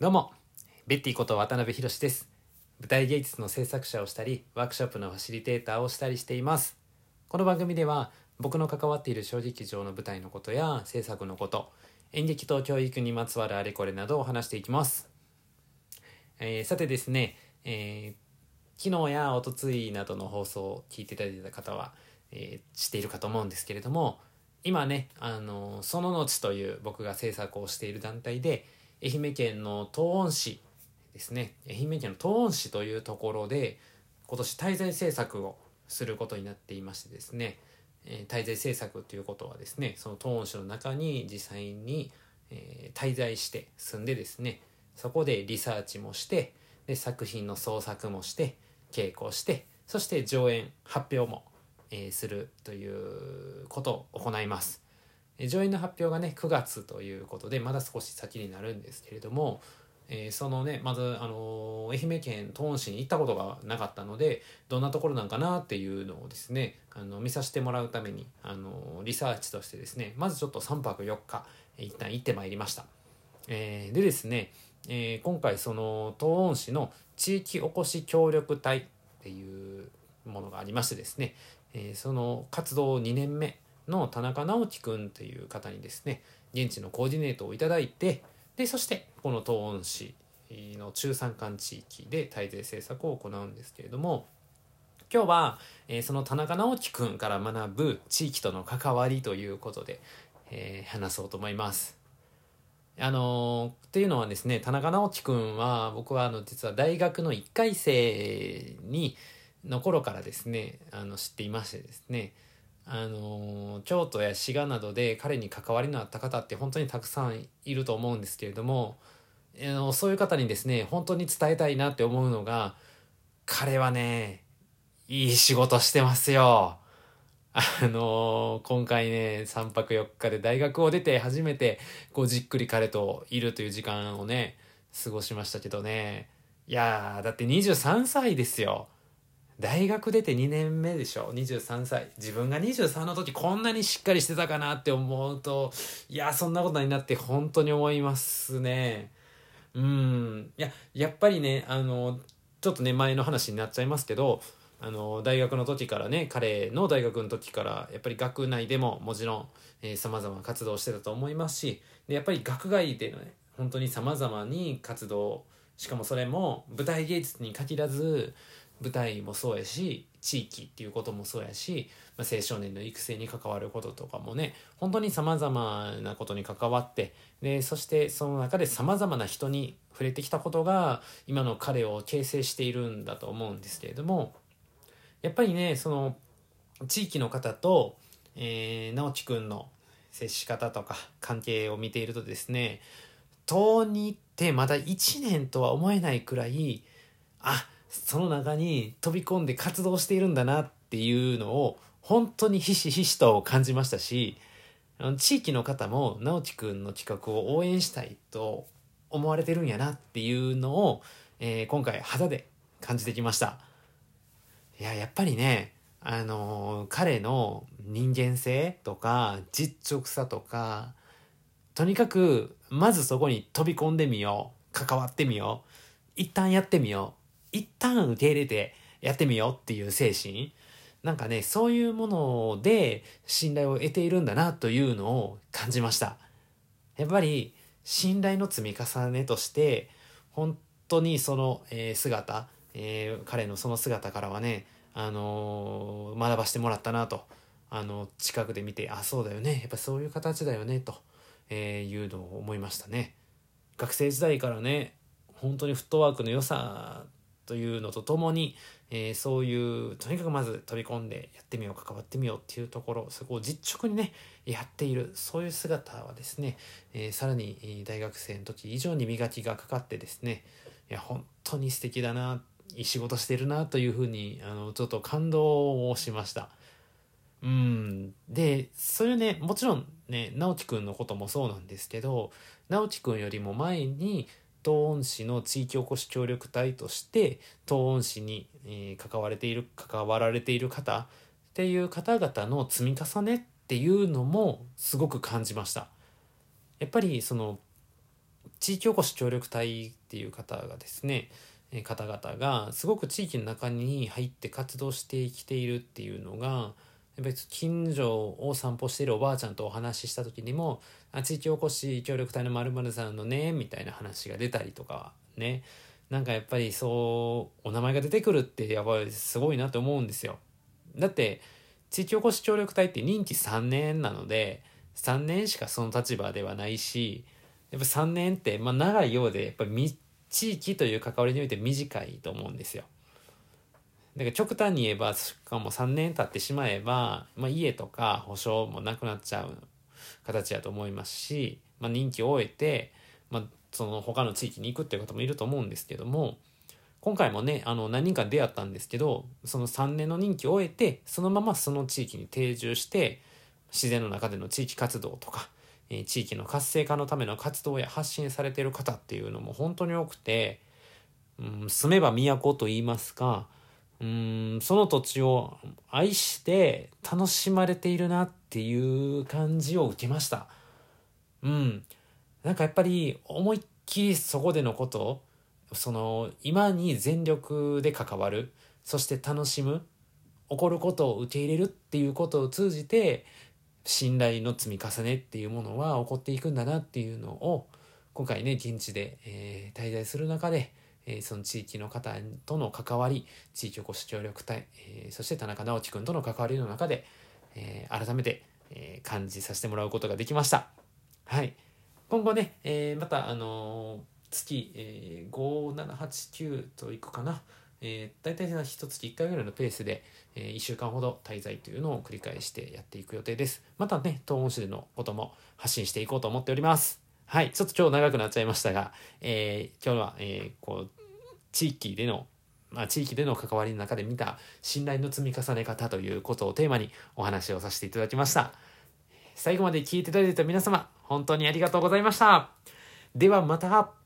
どうも、ベッティこと渡辺博です。舞台芸術の制作者をしたり、ワークショップのファシリテーターをしたりしています。この番組では、僕の関わっている小劇場の舞台のことや制作のこと、演劇と教育にまつわるあれこれなどを話していきます。えーさてですね、えー昨日やおとついなどの放送を聞いていただいた方は、えー知っているかと思うんですけれども今ねあのそののちという僕が制作をしている団体で愛媛県の東温市ですね愛媛県の東温市というところで今年滞在制作をすることになっていましてですね、え滞在制作ということはですねその東温市の中に実際に、え滞在して住んでですねそこでリサーチもしてで作品の創作もして稽古してそして上演発表も、えするということを行います。上演の発表がね9月ということでまだ少し先になるんですけれども、えーそのねまず、あのー愛媛県東温市に行ったことがなかったのでどんなところなんかなっていうのをですねあの見させてもらうために、あのーリサーチとしてですねまずちょっと3泊4日一旦行ってまいりました。えーでですね、えー今回その東温市の地域おこし協力隊っていうものがありましてですね、えーその活動2年目の田中直樹くんっていう方にですね現地のコーディネートをいただいてでそしてこの東温市の中山間地域で滞在政策を行うんですけれども今日は、えその田中直樹くんから学ぶ地域との関わりということで、えー話そうと思います。あのーっていうのはですね田中直樹くんは僕はあの実は大学の1回生にの頃からですねあの知っていましてですねあの京都や滋賀などで彼に関わりのあった方って本当にたくさんいると思うんですけれどもあのそういう方にですね本当に伝えたいなって思うのが彼はねいい仕事してますよ。あのー今回ね3泊4日で大学を出て初めてこうじっくり彼といるという時間をね過ごしましたけどねいやだって23歳ですよ大学出て2年目でしょ？23歳。自分が23の時こんなにしっかりしてたかなって思うといやそんなことになって本当に思いますね。うん。いややっぱりねあのちょっとね前の話になっちゃいますけどあの大学の時からね彼の大学の時からやっぱり学内でももちろんさまざま活動してたと思いますしでやっぱり学外でのね本当にさまざまに活動しかもそれも舞台芸術に限らず舞台もそうやし地域っていうこともそうやし、まあ、青少年の育成に関わることとかもね本当にさまざまなことに関わってでそしてその中でさまざまな人に触れてきたことが今の彼を形成しているんだと思うんですけれどもやっぱりねその地域の方と、えー、直樹くんの接し方とか関係を見ているとですね遠にってまだ1年とは思えないくらいあっその中に飛び込んで活動しているんだなっていうのを本当にひしひしと感じましたし地域の方も直樹くんの企画を応援したいと思われてるんやなっていうのを、えー今回肌で感じてきました。いややっぱりねあのー彼の人間性とか実直さとかとにかくまずそこに飛び込んでみよう関わってみよう一旦やってみよう一旦受け入れてやってみようっていう精神なんかねそういうもので信頼を得ているんだなというのを感じましたやっぱり信頼の積み重ねとして本当にその、え姿、えー彼のその姿からはね、あのー学ばしてもらったなとあの近くで見てあそうだよねやっぱそういう形だよねと、えーいうのを思いましたね。学生時代からね本当にフットワークの良さというのとともに、えーそういうとにかくまず飛び込んでやってみよう関わってみようっていうところそこを実直にねやっているそういう姿はですね、えーさらに大学生の時以上に磨きがかかってですねいや本当に素敵だないい仕事してるなというふうにあのちょっと感動をしました。うん、でそれねもちろんね直樹くんのこともそうなんですけど直樹くんよりも前に東温市の地域おこし協力隊として東温市に、えー関われている関わられている方っていう方々の積み重ねっていうのもすごく感じました。やっぱりその地域おこし協力隊っていう方がですね方々がすごく地域の中に入って活動してきているっていうのがやっぱり近所を散歩しているおばあちゃんとお話しした時にも「あ地域おこし協力隊のまるさんのね」みたいな話が出たりとかねなんかやっぱりそうお名前が出てくるってやっぱりすごいなと思うんですよ。だって地域おこし協力隊って任期3年なので3年しかその立場ではないしやっぱ3年って、まあ、長いようでやっぱり地域という関わりにおいて短いと思うんですよ。だから極端に言えばしかも3年経ってしまえば、まあ、家とか保証もなくなっちゃう形やと思いますし、まあ、任期を終えて、まあ、その他の地域に行くっていう方もいると思うんですけども今回もねあの何人か出会ったんですけどその3年の任期を終えてそのままその地域に定住して自然の中での地域活動とか、えー、地域の活性化のための活動や発信されている方っていうのも本当に多くて、うん、住めば都と言いますかうんその土地を愛して楽しまれているなっていう感じを受けました。うん。なんかやっぱり思いっきりそこでのことその今に全力で関わるそして楽しむ起こることを受け入れるっていうことを通じて信頼の積み重ねっていうものは起こっていくんだなっていうのを今回ね現地で、えー、滞在する中で、え、その地域の方との関わり地域おこし協力隊、え、そして田中直樹君との関わりの中で、え、改めて、え、感じさせてもらうことができました。はい今後ね、え、また、あの、月、えー、5789といくかな。えー、大体一月1回ぐらいのペースで、えー、1週間ほど滞在というのを繰り返してやっていく予定です。またね、東温市でのことも発信していこうと思っております。はい、ちょっと今日長くなっちゃいましたが、えー、今日は、えー、こう、地域でのまあ、地域での関わりの中で見た信頼の積み重ね方ということをテーマにお話をさせていただきました。最後まで聞いていただいた皆様、本当にありがとうございました。ではまた。